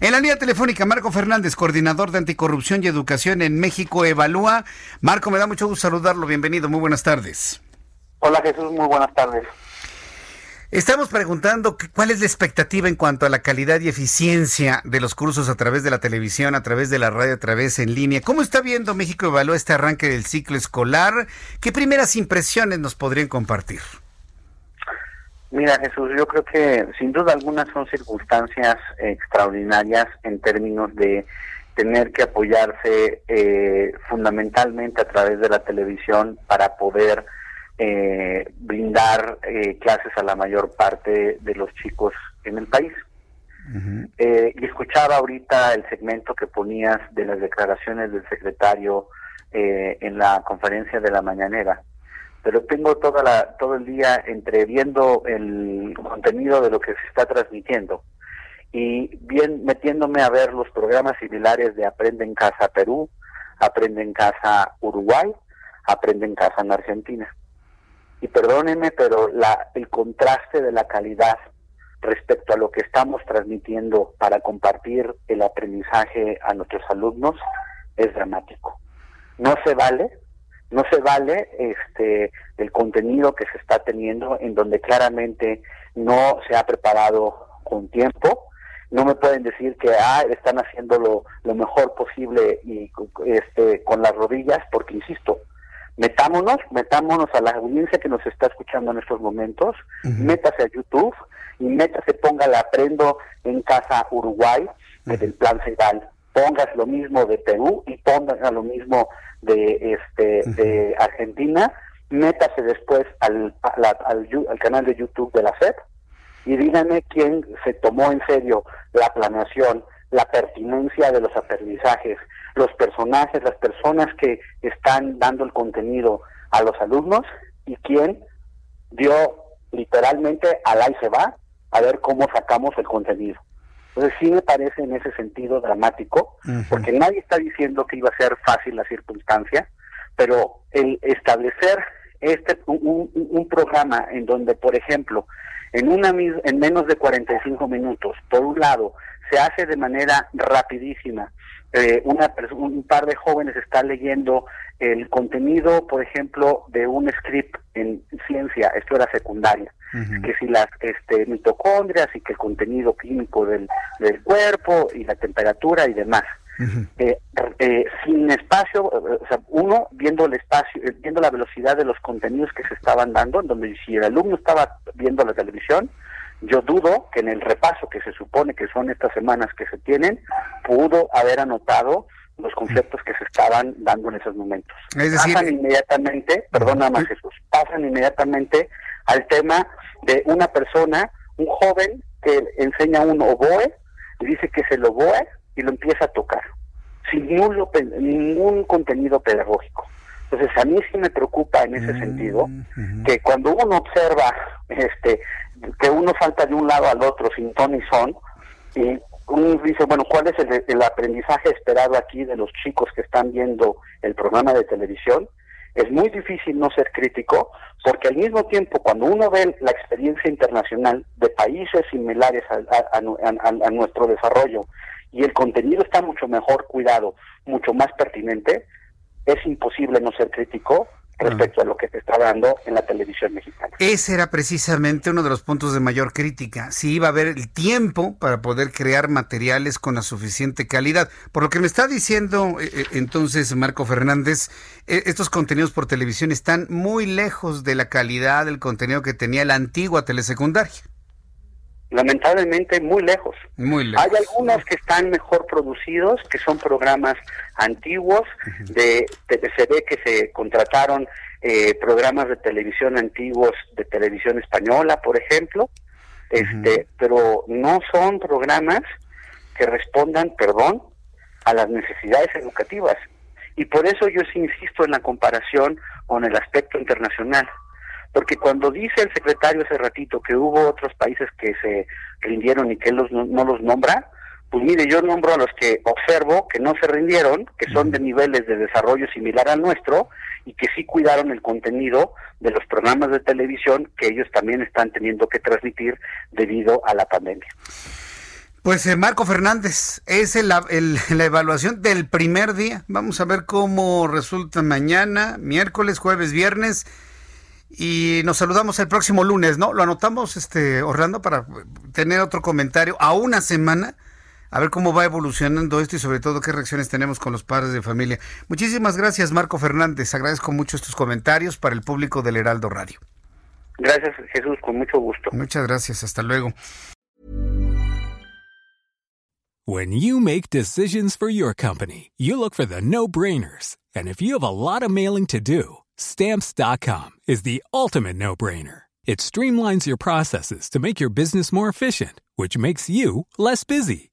En la línea telefónica, Marco Fernández, coordinador de anticorrupción y educación en México Evalúa. Marco, me da mucho gusto saludarlo. Bienvenido, muy buenas tardes. Hola Jesús, muy buenas tardes. Estamos preguntando cuál es la expectativa en cuanto a la calidad y eficiencia de los cursos a través de la televisión, a través de la radio, a través en línea. ¿Cómo está viendo México Evalúa este arranque del ciclo escolar? ¿Qué primeras impresiones nos podrían compartir? Mira Jesús, yo creo que sin duda alguna son circunstancias extraordinarias en términos de tener que apoyarse eh, fundamentalmente a través de la televisión para poder eh, brindar eh, clases a la mayor parte de los chicos en el país. eh, y escuchaba ahorita el segmento que ponías de las declaraciones del secretario eh, en la conferencia de la mañanera, pero tengo toda la, todo el día entre viendo el contenido de lo que se está transmitiendo y bien metiéndome a ver los programas similares de Aprende en Casa Perú, Aprende en Casa Uruguay, Aprende en Casa en Argentina y perdónenme, pero la, el contraste de la calidad respecto a lo que estamos transmitiendo para compartir el aprendizaje a nuestros alumnos es dramático. No se vale, no se vale este el contenido que se está teniendo en donde claramente no se ha preparado con tiempo. No me pueden decir que ah, están haciendo lo, lo mejor posible y este con las rodillas, porque insisto, metámonos, metámonos a la audiencia que nos está escuchando en estos momentos, métase a YouTube y métase, póngale aprendo en casa Uruguay del plan Cegal, pongas lo mismo de Perú y pongas lo mismo de este de Argentina, métase después al, al, al, al canal de YouTube de la SEP y díganme quién se tomó en serio la planeación, la pertinencia de los aprendizajes, los personajes, las personas que están dando el contenido a los alumnos y quién dio literalmente al ahí se va a ver cómo sacamos el contenido. Entonces sí me parece en ese sentido dramático, uh -huh. porque nadie está diciendo que iba a ser fácil la circunstancia, pero el establecer este un, un, un programa en donde, por ejemplo, en una en menos de 45 minutos, por un lado, se hace de manera rapidísima. Eh, una un par de jóvenes están leyendo el contenido, por ejemplo, de un script en ciencia, esto era secundaria, uh -huh. que si las este, mitocondrias y que el contenido químico del, del cuerpo y la temperatura y demás. Uh -huh. eh, eh, sin espacio, o sea, uno viendo el espacio, viendo la velocidad de los contenidos que se estaban dando, en donde si el alumno estaba viendo la televisión, yo dudo que en el repaso que se supone que son estas semanas que se tienen, pudo haber anotado los conceptos que se estaban dando en esos momentos. Es decir, pasan inmediatamente, perdona más Jesús, pasan inmediatamente al tema de una persona, un joven que enseña un oboe, dice que es el oboe y lo empieza a tocar, sin ningún, ningún contenido pedagógico. Entonces a mí sí me preocupa en ese mm, sentido uh -huh. que cuando uno observa este que uno salta de un lado al otro sin ton ni son y uno dice, bueno, ¿cuál es el, el, aprendizaje esperado aquí de los chicos que están viendo el programa de televisión? Es muy difícil no ser crítico porque al mismo tiempo cuando uno ve la experiencia internacional de países similares a, a, a, a nuestro desarrollo y el contenido está mucho mejor cuidado, mucho más pertinente, es imposible no ser crítico respecto a lo que se está dando en la. Ese era precisamente uno de los puntos de mayor crítica, si iba a haber el tiempo para poder crear materiales con la suficiente calidad. Por lo que me está diciendo eh, entonces Marco Fernández, eh, estos contenidos por televisión están muy lejos de la calidad del contenido que tenía la antigua telesecundaria lamentablemente muy lejos. Muy lejos. Hay algunos que están mejor producidos, que son programas antiguos, uh -huh. de, de, se ve que se contrataron eh, programas de televisión antiguos de televisión española, por ejemplo, este, pero no son programas que respondan, perdón, a las necesidades educativas. Y por eso yo sí insisto en la comparación con el aspecto internacional. Porque cuando dice el secretario hace ratito que hubo otros países que se rindieron y que él los, no los nombra, pues mire, yo nombro a los que observo que no se rindieron, que son de niveles de desarrollo similar al nuestro y que sí cuidaron el contenido de los programas de televisión que ellos también están teniendo que transmitir debido a la pandemia. Pues eh, Marco Fernández, es el, la evaluación del primer día. Vamos a ver cómo resulta mañana, miércoles, jueves, viernes. Y nos saludamos el próximo lunes, ¿no? Lo anotamos, este, Orlando, para tener otro comentario a una semana, a ver cómo va evolucionando esto y sobre todo qué reacciones tenemos con los padres de familia. Muchísimas gracias, Marco Fernández. Agradezco mucho estos comentarios para el público del Heraldo Radio. Gracias, Jesús, con mucho gusto. Muchas gracias, hasta luego. When you make decisions for your company, you look for the no-brainers. And if you have a lot of mailing to do, stamps.com is the ultimate no-brainer. It streamlines your processes to make your business more efficient, which makes you less busy.